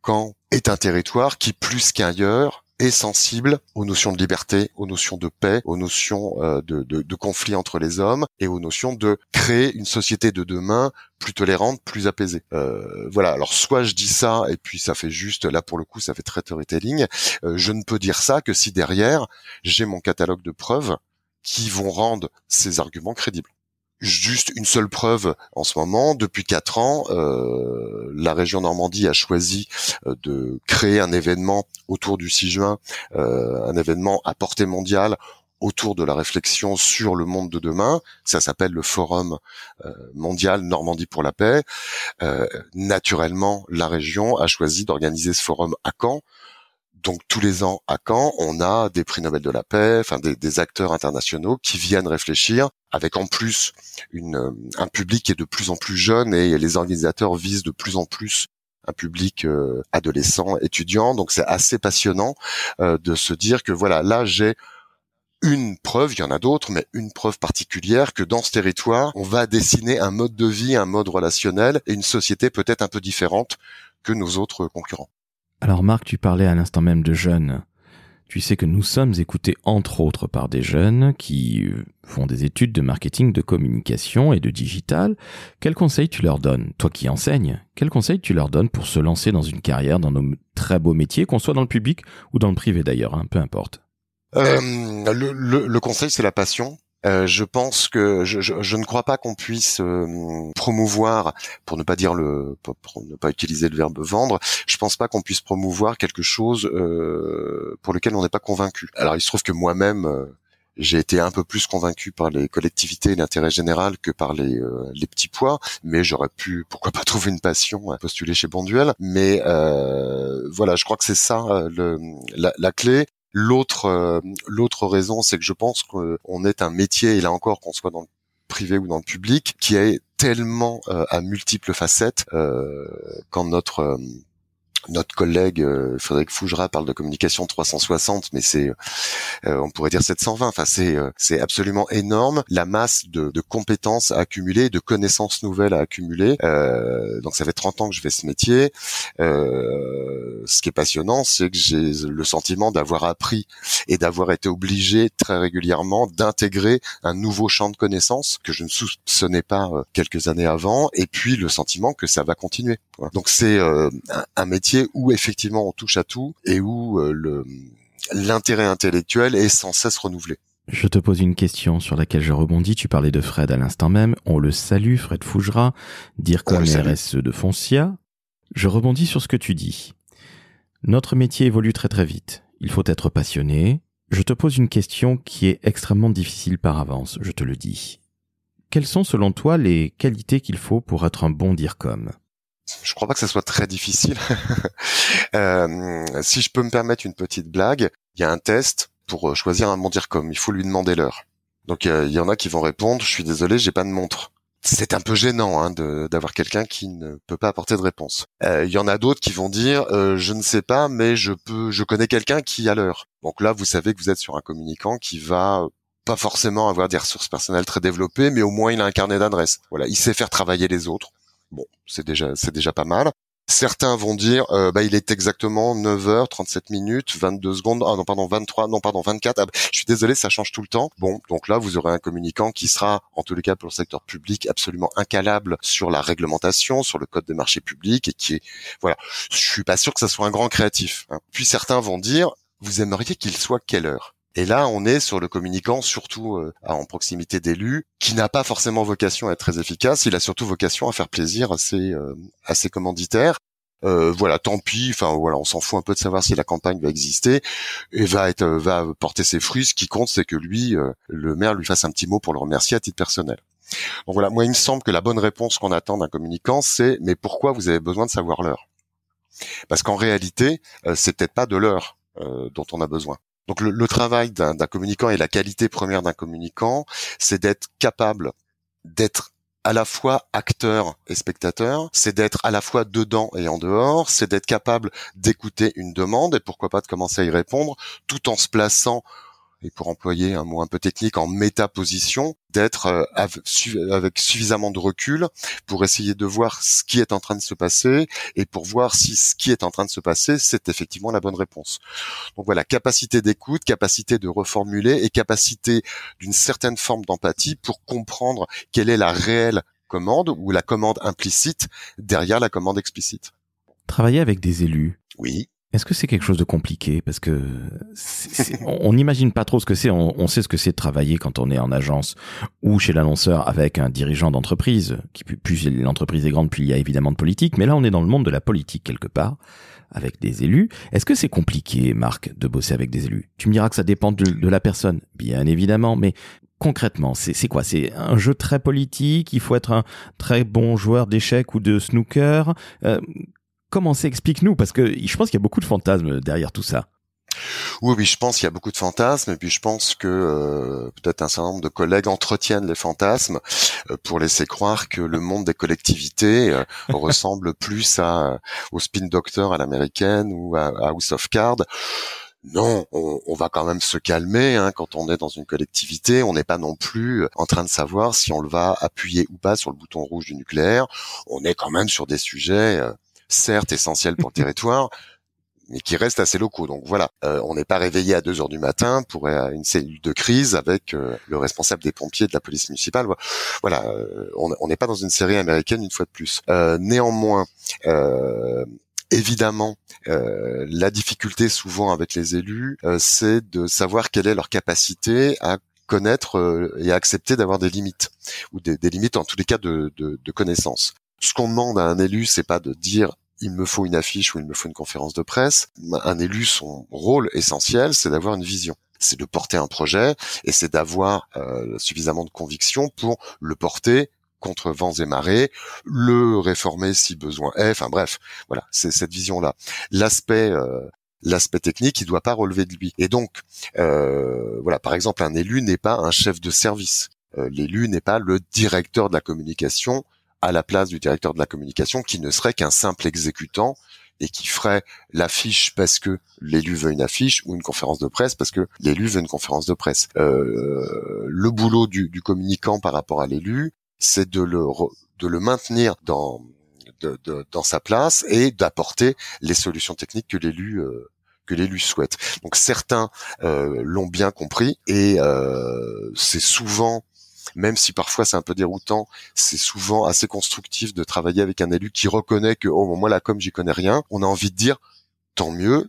quand est un territoire qui plus qu'ailleurs est sensible aux notions de liberté, aux notions de paix, aux notions euh, de, de, de, conflit entre les hommes et aux notions de créer une société de demain plus tolérante, plus apaisée. Euh, voilà. Alors soit je dis ça et puis ça fait juste là pour le coup ça fait très storytelling. Euh, je ne peux dire ça que si derrière j'ai mon catalogue de preuves qui vont rendre ces arguments crédibles juste une seule preuve en ce moment. Depuis quatre ans, euh, la région Normandie a choisi euh, de créer un événement autour du 6 juin, euh, un événement à portée mondiale autour de la réflexion sur le monde de demain. Ça s'appelle le Forum mondial Normandie pour la paix. naturellement, la région a choisi d'organiser ce forum à Caen donc tous les ans à Caen, on a des prix Nobel de la paix, enfin des, acteurs internationaux qui viennent réfléchir, avec en plus euh, un public qui est de plus en plus jeune et les organisateurs visent de plus en plus un public euh, adolescent, étudiant. Donc c'est assez passionnant euh, de se dire que voilà, là j'ai une preuve, il y en a d'autres, mais une preuve particulière que dans ce territoire, on va dessiner un mode de vie, un mode relationnel et une société peut-être un peu différente que nos autres concurrents. Alors Marc, tu parlais à l'instant même de jeunes. Tu sais que nous sommes écoutés entre autres par des jeunes qui font des études de marketing, de communication et de digital. Quels conseils tu leur donnes Toi qui enseignes, quels conseils tu leur donnes pour se lancer dans une carrière dans nos très beaux métiers, qu'on soit dans le public ou dans le privé d'ailleurs, hein, peu importe? Euh, le, le, le, conseil, c'est la passion. Euh, je pense que je, je, je ne crois pas qu'on puisse euh, promouvoir, pour ne pas dire le, pour, ne pas utiliser le verbe vendre, je pense pas qu'on puisse promouvoir quelque chose euh, pour lequel on n'est pas convaincu. Alors il se trouve que moi-même euh, j'ai été un peu plus convaincu par les collectivités et l'intérêt général que par les, euh, les petits pois, mais j'aurais pu, pourquoi pas, *laughs* trouver une passion à postuler chez Bonduel. Mais euh, voilà, je crois que c'est ça le, la, la, clé. L'autre euh, l'autre raison, c'est que je pense qu'on est un métier, et là encore, qu'on soit dans le privé ou dans le public, qui est tellement euh, à multiples facettes euh, quand notre notre collègue euh, Frédéric Fougera parle de communication 360, mais c'est, euh, on pourrait dire 720. Enfin, c'est euh, c'est absolument énorme la masse de, de, compétences à accumuler, de connaissances nouvelles à accumuler. donc, ça fait 30 ans que je fais ce métier. ce qui est passionnant, c'est que j'ai le sentiment d'avoir appris et d'avoir été obligé très régulièrement d'intégrer un nouveau champ de connaissances que je ne soupçonnais pas quelques années avant, et puis le sentiment que ça va continuer. Donc, c'est un, un métier où effectivement on touche à tout et où euh, le l'intérêt intellectuel est sans cesse renouvelé. Je te pose une question sur laquelle je rebondis. Tu parlais de Fred à l'instant même. On le salue, Fred Fougera, dire qu'on RSE de Foncia. Je rebondis sur ce que tu dis. Notre métier évolue très très vite. Il faut être passionné. Je te pose une question qui est extrêmement difficile par avance, je te le dis. Quelles sont selon toi les qualités qu'il faut pour être un bon DIRCOM je crois pas que ça soit très difficile. *laughs* euh, si je peux me permettre une petite blague, il y a un test pour euh, choisir un comme Il faut lui demander l'heure. Donc il y en a qui vont répondre "Je suis désolé, j'ai pas de montre." C'est un peu gênant hein, d'avoir quelqu'un qui ne peut pas apporter de réponse. Euh, il y en a d'autres qui vont dire euh, "Je ne sais pas, mais je peux, je connais quelqu'un qui a l'heure." Donc là, vous savez que vous êtes sur un communicant qui va pas forcément avoir des ressources personnelles très développées, mais au moins il a un carnet d'adresses. Voilà, il sait faire travailler les autres. Bon, c'est déjà c'est déjà pas mal. Certains vont dire, euh, bah, il est exactement 9h, 37 minutes, 22 secondes, ah non, pardon, 23, non, pardon, 24, ah, je suis désolé, ça change tout le temps. Bon, donc là, vous aurez un communicant qui sera, en tous les cas pour le secteur public, absolument incalable sur la réglementation, sur le code des marchés publics, et qui est, voilà, je suis pas sûr que ça soit un grand créatif. Hein. Puis certains vont dire, vous aimeriez qu'il soit quelle heure? Et là, on est sur le communicant, surtout euh, en proximité d'élus, qui n'a pas forcément vocation à être très efficace. Il a surtout vocation à faire plaisir à ses, euh, à ses commanditaires. Euh, voilà, tant pis. Enfin voilà, on s'en fout un peu de savoir si la campagne va exister et va être, va porter ses fruits. Ce qui compte, c'est que lui, le maire, lui fasse un petit mot pour le remercier à titre personnel. Donc voilà, moi, il me semble que la bonne réponse qu'on attend d'un communicant, c'est mais pourquoi vous avez besoin de savoir l'heure? Parce qu'en réalité, c'est peut-être pas de l'heure dont on a besoin. Donc le, travail d'un communicant et la qualité première d'un communicant, c'est d'être capable d'être à la fois acteur et spectateur, c'est d'être à la fois dedans et en dehors, c'est d'être capable d'écouter une demande et pourquoi pas de commencer à y répondre tout en se plaçant et pour employer un mot un peu technique, en métaposition, d'être euh, avec suffisamment de recul pour essayer de voir ce qui est en train de se passer et pour voir si ce qui est en train de se passer, c'est effectivement la bonne réponse. Donc voilà, capacité d'écoute, capacité de reformuler et capacité d'une certaine forme d'empathie pour comprendre quelle est la réelle commande ou la commande implicite derrière la commande explicite. Travailler avec des élus. Oui. Est-ce que c'est quelque chose de compliqué? Parce que on n'imagine pas trop ce que c'est. On, sait ce que c'est de travailler quand on est en agence ou chez l'annonceur avec un dirigeant d'entreprise. Qui plus l'entreprise est grande, plus il y a évidemment de politique. Mais là, on est dans le monde de la politique quelque part avec des élus. Est-ce que c'est compliqué, Marc, de bosser avec des élus? Tu me diras que ça dépend de, la personne, bien évidemment, mais concrètement, c'est quoi? C'est un jeu très politique? Il faut être un très bon joueur d'échecs ou de snooker? Euh, comment c'est Explique-nous, parce que je pense qu'il y a beaucoup de fantasmes derrière tout ça. Oui, oui, je pense qu'il y a beaucoup de fantasmes, et puis je pense que euh, peut-être un certain nombre de collègues entretiennent les fantasmes euh, pour laisser croire que le monde des collectivités euh, *laughs* ressemble plus à au spin doctor à l'américaine ou à, House of Cards. Non, on, va quand même se calmer hein, quand on est dans une collectivité. On n'est pas non plus en train de savoir si on le va appuyer ou pas sur le bouton rouge du nucléaire. On est quand même sur des sujets certes essentiel pour le *laughs* territoire, mais qui restent assez locaux. Donc voilà, euh, on n'est pas réveillé à 2 heures du matin pour une cellule de crise avec le responsable des pompiers de la police municipale. Voilà, on n'est pas dans une série américaine une fois de plus. néanmoins, évidemment, la difficulté souvent avec les élus, c'est de savoir quelle est leur capacité à connaître euh, et accepter d'avoir des limites ou des, limites en tous les cas de, de, de connaissances. Ce qu'on demande à un élu, c'est pas de dire il me faut une affiche ou il me faut une conférence de presse. Un élu, son rôle essentiel, c'est d'avoir une vision c'est de porter un projet et c'est d'avoir euh, suffisamment de conviction pour le porter contre vents et marées, le réformer si besoin est. Enfin bref, voilà, c'est cette vision-là. L'aspect euh, l'aspect technique, il doit pas relever de lui. Et donc, euh, voilà, par exemple, un élu n'est pas un chef de service. Euh, l'élu n'est pas le directeur de la communication à la place du directeur de la communication, qui ne serait qu'un simple exécutant et qui ferait l'affiche parce que l'élu veut une affiche ou une conférence de presse parce que l'élu veut une conférence de presse. Euh, le boulot du, du, communicant par rapport à l'élu, c'est de le, de le maintenir dans de, de, dans sa place et d'apporter les solutions techniques que l'élu euh, que l'élu souhaite. Donc certains euh, l'ont bien compris et euh, c'est souvent même si parfois c'est un peu déroutant, c'est souvent assez constructif de travailler avec un élu qui reconnaît que oh moi là comme j'y connais rien, on a envie de dire tant mieux.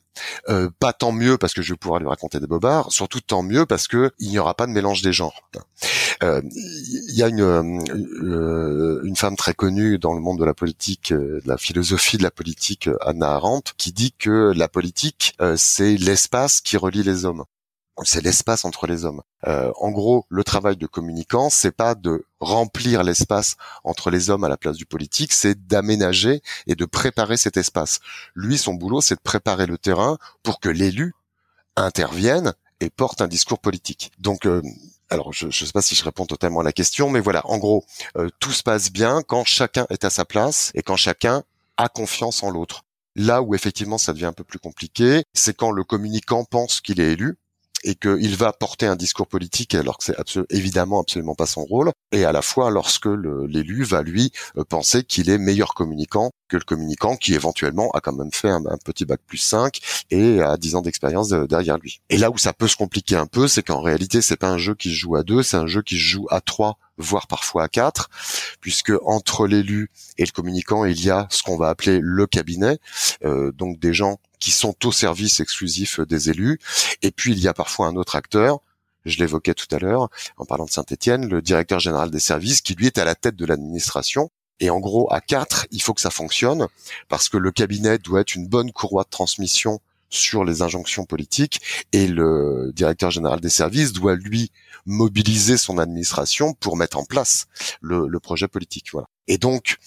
Euh, pas tant mieux parce que je vais pouvoir lui raconter des bobards, surtout tant mieux parce que il n'y aura pas de mélange des genres. Euh, il y a une euh, une femme très connue dans le monde de la politique, de la philosophie de la politique, Anna Arendt, qui dit que la politique c'est l'espace qui relie les hommes c'est l'espace entre les hommes. Euh, en gros, le travail de communicant, c'est pas de remplir l'espace entre les hommes à la place du politique, c'est d'aménager et de préparer cet espace. Lui, son boulot, c'est de préparer le terrain pour que l'élu intervienne et porte un discours politique. Donc, euh, alors je ne sais pas si je réponds totalement à la question, mais voilà, en gros, euh, tout se passe bien quand chacun est à sa place et quand chacun a confiance en l'autre. Là où effectivement ça devient un peu plus compliqué, c'est quand le communicant pense qu'il est élu et qu'il va porter un discours politique alors que c'est évidemment absolument pas son rôle, et à la fois lorsque l'élu va lui euh, penser qu'il est meilleur communicant que le communicant qui éventuellement a quand même fait un, petit bac plus 5 et a 10 ans d'expérience derrière lui. Et là où ça peut se compliquer un peu, c'est qu'en réalité c'est pas un jeu qui se joue à deux, c'est un jeu qui se joue à trois voire parfois à quatre, puisque entre l'élu et le communicant, il y a ce qu'on va appeler le cabinet, euh, donc des gens qui sont au service exclusif des élus. Et puis il y a parfois un autre acteur, je l'évoquais tout à l'heure en parlant de Saint-Étienne, le directeur général des services, qui lui est à la tête de l'administration. Et en gros, à quatre, il faut que ça fonctionne parce que le cabinet doit être une bonne courroie de transmission sur les injonctions politiques et le directeur général des services doit lui mobiliser son administration pour mettre en place le, projet politique. Voilà. Et donc,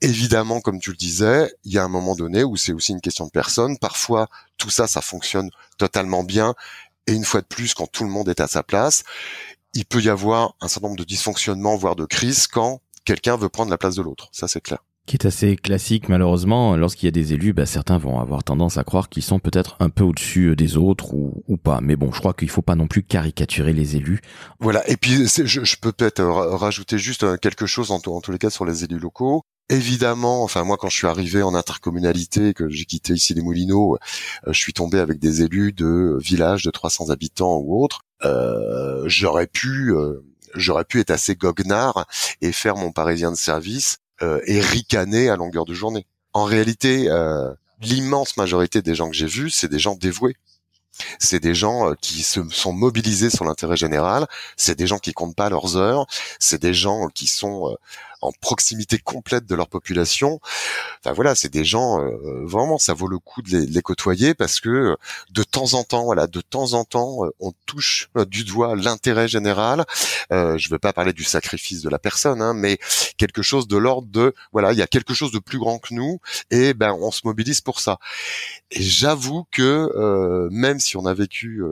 évidemment, comme tu le disais, il y a un moment donné où c'est aussi une question de personne. Parfois, tout ça, ça fonctionne totalement bien. Et une fois de plus, quand tout le monde est à sa place, il peut y avoir un certain nombre de dysfonctionnements, voire de crises, quand quelqu'un veut prendre la place de l'autre. Ça, c'est clair qui est assez classique malheureusement. Lorsqu'il y a des élus, bah, certains vont avoir tendance à croire qu'ils sont peut-être un peu au-dessus euh, des autres ou, ou, pas. Mais bon, je crois qu'il faut pas non plus caricaturer les élus. Voilà. Et puis, je, je, peux peut-être rajouter juste euh, quelque chose en, tous les cas sur les élus locaux. Évidemment, enfin moi quand je suis arrivé en intercommunalité, que j'ai quitté ici les Moulineaux, euh, je suis tombé avec des élus de villages de 300 habitants ou autres. Euh, j'aurais pu, j'aurais pu être assez goguenard et faire mon parisien de service euh, et ricaner à longueur de journée. En réalité, euh, l'immense majorité des gens que j'ai vus, c'est des gens dévoués. C'est des gens euh, qui se sont mobilisés sur l'intérêt général. C'est des gens qui comptent pas leurs heures. C'est des gens qui sont en proximité complète de leur population. Enfin voilà, c'est des gens euh, vraiment, ça vaut le coup de les, côtoyer parce que euh, de temps en temps, voilà, de temps en temps, euh, on touche du doigt l'intérêt général. Euh, je ne veux pas parler du sacrifice de la personne, hein, mais quelque chose de l'ordre de voilà, il y a quelque chose de plus grand que nous et ben on se mobilise pour ça. Et j'avoue que même si on a vécu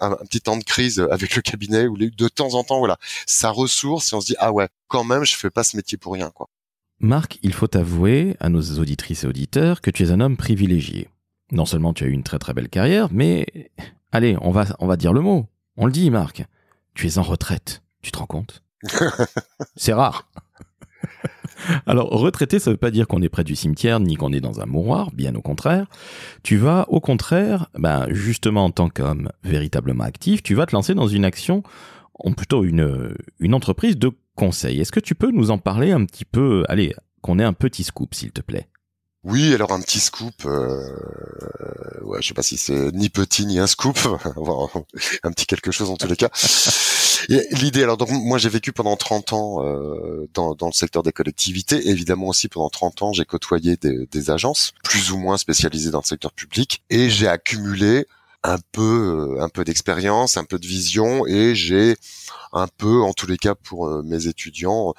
un, un, petit temps de crise avec le cabinet ou de temps en temps, voilà, ça ressource et on se dit ah ouais, quand même, je fais pas ce métier pour rien, quoi. Marc, il faut avouer à nos auditrices et auditeurs que tu es un homme privilégié. Non seulement tu as eu une très très belle carrière, mais allez, on va on va dire le mot. On le dit, Marc. Tu es en retraite. Tu te rends compte? *laughs* C'est rare. Alors, retraité, ça veut pas dire qu'on est près du cimetière, ni qu'on est dans un mouroir, bien au contraire. Tu vas, au contraire, ben, justement, en tant qu'homme véritablement actif, tu vas te lancer dans une action, ou plutôt une, une entreprise de conseil. Est-ce que tu peux nous en parler un petit peu, allez, qu'on ait un petit scoop, s'il te plaît? Oui, alors un petit scoop, euh, ouais, je sais pas si c'est ni petit ni un scoop, *laughs* un petit quelque chose en tous les cas. L'idée, alors donc moi j'ai vécu pendant 30 ans euh, dans, dans, le secteur des collectivités, évidemment aussi pendant 30 ans j'ai côtoyé des, des, agences plus ou moins spécialisées dans le secteur public et j'ai accumulé un peu euh, un peu d'expérience, un peu de vision et j'ai un peu en tous les cas pour euh, mes étudiants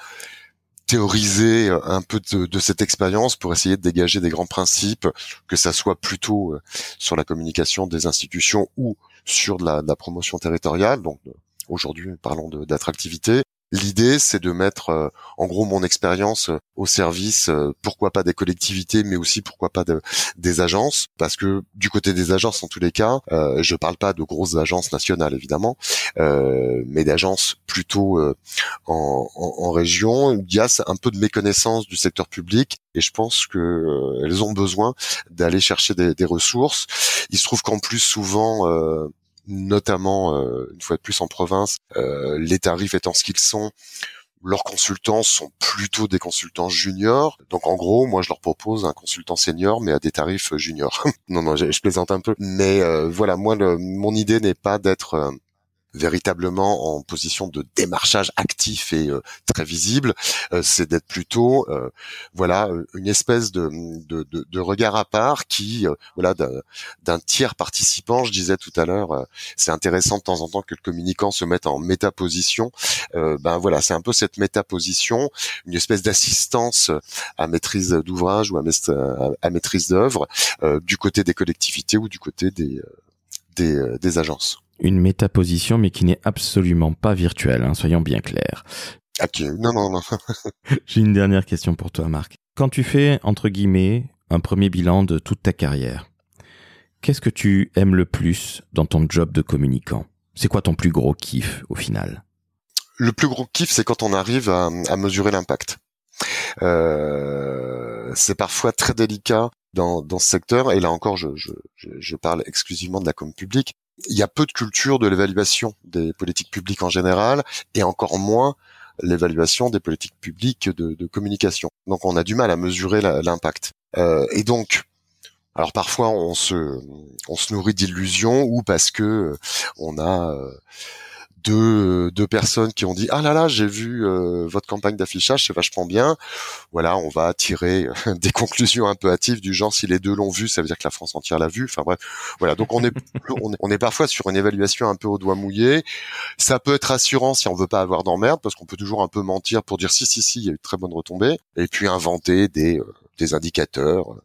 théoriser un peu de, cette expérience pour essayer de dégager des grands principes, que ça soit plutôt euh, sur la communication des institutions ou sur la, de la promotion territoriale. Donc aujourd'hui, parlons d'attractivité. L'idée, c'est de mettre, euh, en gros, mon expérience euh, au service, euh, pourquoi pas des collectivités, mais aussi pourquoi pas des agences, parce que du côté des agences, en tous les cas, euh, je parle pas de grosses agences nationales évidemment, mais d'agences plutôt en, en, région. Il y a un peu de méconnaissance du secteur public, et je pense que elles ont besoin d'aller chercher des, des, ressources. Il se trouve qu'en plus souvent notamment euh, une fois de plus en province, euh, les tarifs étant ce qu'ils sont, leurs consultants sont plutôt des consultants juniors. Donc en gros, moi je leur propose un consultant senior, mais à des tarifs juniors. *laughs* non, non, je, plaisante un peu. Mais euh, voilà, moi, mon idée n'est pas d'être véritablement en position de démarchage actif et euh, très visible, euh, c'est d'être plutôt, euh, voilà, une espèce de, de, de, de, regard à part qui, voilà, d'un tiers participant. Je disais tout à l'heure, c'est intéressant de temps en temps que le communicant se mette en métaposition. ben voilà, c'est un peu cette métaposition, une espèce d'assistance à maîtrise d'ouvrage ou à, à maîtrise d'œuvre du côté des collectivités ou du côté des, des, des agences une métaposition, mais qui n'est absolument pas virtuelle, hein, soyons bien clairs. Ok, non, non, non. *laughs* J'ai une dernière question pour toi, Marc. Quand tu fais, entre guillemets, un premier bilan de toute ta carrière, qu'est-ce que tu aimes le plus dans ton job de communicant? C'est quoi ton plus gros kiff au final? Le plus gros kiff, c'est quand on arrive à, mesurer l'impact. Euh, c'est parfois très délicat dans, dans ce secteur, et là encore, je, je, je parle exclusivement de la com publique, il y a peu de culture de l'évaluation des politiques publiques en général, et encore moins l'évaluation des politiques publiques de, communication. Donc on a du mal à mesurer l'impact. Euh, et donc, alors parfois on se on se nourrit d'illusions ou parce que on a euh, deux, deux personnes qui ont dit ah là là j'ai vu euh, votre campagne d'affichage c'est vachement bien. Voilà on va tirer euh, *laughs* des conclusions un peu hâtives du genre si les deux l'ont vu ça veut dire que la France entière l'a vu. Enfin bref. Voilà donc *laughs* on est, on est parfois sur une évaluation un peu au doigt mouillé. Ça peut être rassurant si on veut pas avoir d'emmerde parce qu'on peut toujours un peu mentir pour dire si si si il y a eu très bonnes retombées. Et puis inventer des euh, des indicateurs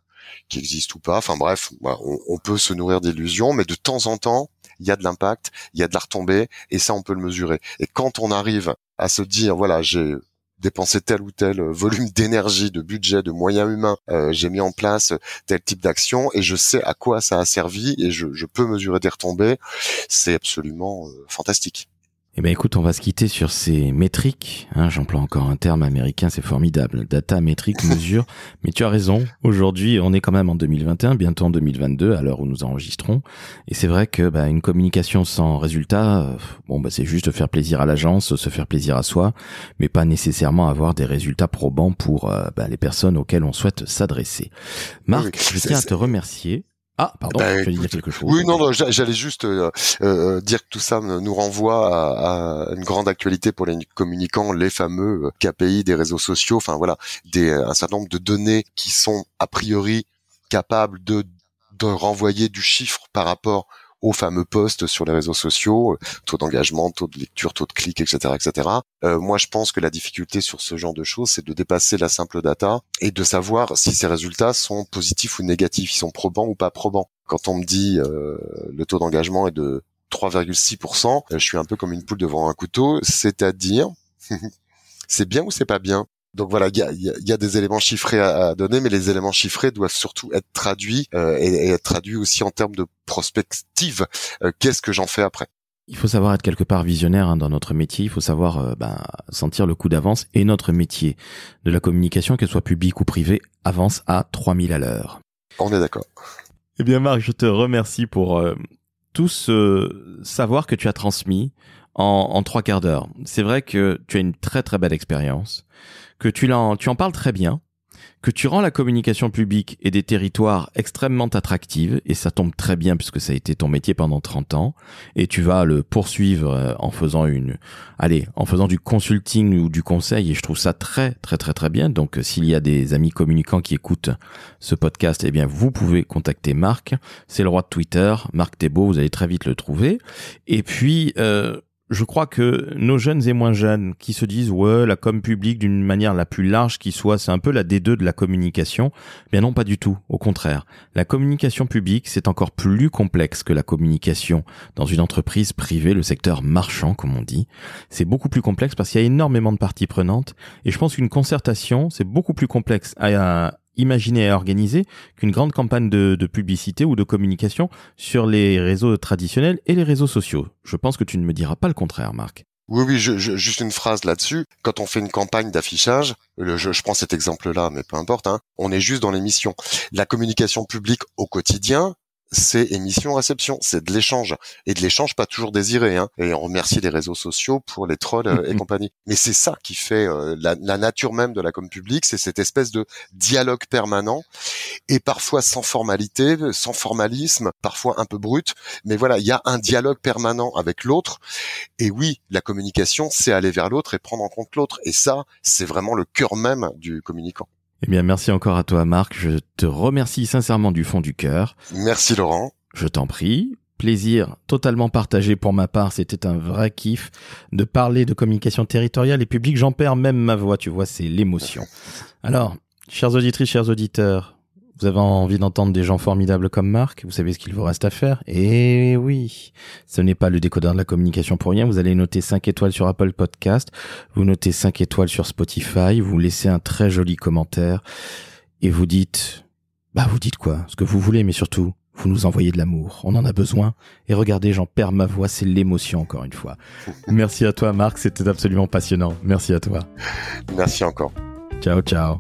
qui existent ou pas enfin bref on, on peut se nourrir d'illusions mais de temps en temps il y a de l'impact, il y a de la retombée, et ça, on peut le mesurer. Et quand on arrive à se dire, voilà, j'ai dépensé tel ou tel euh, volume *laughs* d'énergie, de budget, de moyens humains, euh, j'ai mis en place tel type d'action et je sais à quoi ça a servi et je, je peux mesurer des retombées, c'est absolument euh, fantastique. Eh ben écoute, on va se quitter sur ces métriques. Hein, J'emploie encore un terme américain, c'est formidable. Data, métrique, *laughs* mesure. Mais tu as raison. Aujourd'hui, on est quand même en 2021, bientôt en 2022, à l'heure où nous enregistrons. Et c'est vrai que bah, une communication sans résultat, euh, bon bah c'est juste faire plaisir à l'agence, se faire plaisir à soi, mais pas nécessairement avoir des résultats probants pour euh, bah, les personnes auxquelles on souhaite s'adresser. Marc, je tiens à te remercier. Ah, pardon, ben, dire quelque chose. Oui, non, non j'allais juste euh, euh, dire que tout ça nous renvoie à, une grande actualité pour les communicants, les fameux euh, KPI des réseaux sociaux. Enfin voilà, des, un certain nombre de données qui sont a priori capables de, de renvoyer du chiffre par rapport aux fameux posts sur les réseaux sociaux, taux d'engagement, taux de lecture, taux de clic, etc., etc. Euh, moi, je pense que la difficulté sur ce genre de choses, c'est de dépasser la simple data et de savoir si ces résultats sont positifs ou négatifs, ils sont probants ou pas probants. Quand on me dit euh, le taux d'engagement est de 3,6%, euh, je suis un peu comme une poule devant un couteau, c'est-à-dire *laughs* c'est bien ou c'est pas bien? Donc voilà, il y a, des éléments chiffrés à, donner, mais les éléments chiffrés doivent surtout être traduits euh, et, être traduits aussi en termes de prospective. Euh, qu'est-ce que j'en fais après? Il faut savoir être quelque part visionnaire hein, dans notre métier. Il faut savoir euh, ben, sentir le coup d'avance. Et notre métier de la communication, qu'elle soit publique ou privée, avance à 3000 à l'heure. On est d'accord. Eh bien, Marc, je te remercie pour euh, tout ce savoir que tu as transmis en, en trois quarts d'heure. C'est vrai que tu as une très très belle expérience, que tu, en, tu en parles très bien que tu rends la communication publique et des territoires extrêmement attractive, et ça tombe très bien puisque ça a été ton métier pendant 30 ans, et tu vas le poursuivre euh, en faisant une, allez, en faisant du consulting ou du conseil, et je trouve ça très, très, très, très bien. Donc, euh, s'il y a des amis communicants qui écoutent ce podcast, eh bien, vous pouvez contacter Marc. C'est le roi de Twitter, Marc Thébault, vous allez très vite le trouver. Et puis, euh, je crois que nos jeunes et moins jeunes qui se disent ouais la com publique d'une manière la plus large qui soit c'est un peu la D2 de la communication. Bien non pas du tout. Au contraire. La communication publique c'est encore plus complexe que la communication dans une entreprise privée le secteur marchand comme on dit. C'est beaucoup plus complexe parce qu'il y a énormément de parties prenantes. Et je pense qu'une concertation c'est beaucoup plus complexe à, imaginer et organiser qu'une grande campagne de, publicité ou de communication sur les réseaux traditionnels et les réseaux sociaux. Je pense que tu ne me diras pas le contraire, Marc. Oui, oui, juste une phrase là-dessus. Quand on fait une campagne d'affichage, je, prends cet exemple-là, mais peu importe, hein, on est juste dans l'émission. La communication publique au quotidien, c'est émission-réception, c'est de l'échange. Et de l'échange pas toujours désiré. Hein. Et on remercie les réseaux sociaux pour les trolls euh, et compagnie. Mais c'est ça qui fait euh, la, nature même de la com publique, c'est cette espèce de dialogue permanent et parfois sans formalité, sans formalisme, parfois un peu brut. Mais voilà, il y a un dialogue permanent avec l'autre. Et oui, la communication, c'est aller vers l'autre et prendre en compte l'autre. Et ça, c'est vraiment le cœur même du communicant. Eh bien, merci encore à toi, Marc. Je te remercie sincèrement du fond du cœur. Merci, Laurent. Je t'en prie. Plaisir totalement partagé pour ma part. C'était un vrai kiff de parler de communication territoriale et publique. J'en perds même ma voix, tu vois, c'est l'émotion. *laughs* Alors, chers auditrices, chers auditeurs, vous avez envie d'entendre des gens formidables comme Marc Vous savez ce qu'il vous reste à faire Eh oui, ce n'est pas le décodeur de la communication pour rien. Vous allez noter 5 étoiles sur Apple Podcast, vous notez 5 étoiles sur Spotify, vous laissez un très joli commentaire et vous dites, bah vous dites quoi? Ce que vous voulez, mais surtout, vous nous envoyez de l'amour. On en a besoin. Et regardez, j'en perds ma voix, c'est l'émotion encore une fois. *laughs* Merci à toi Marc, c'était absolument passionnant. Merci à toi. Merci encore. Ciao, ciao.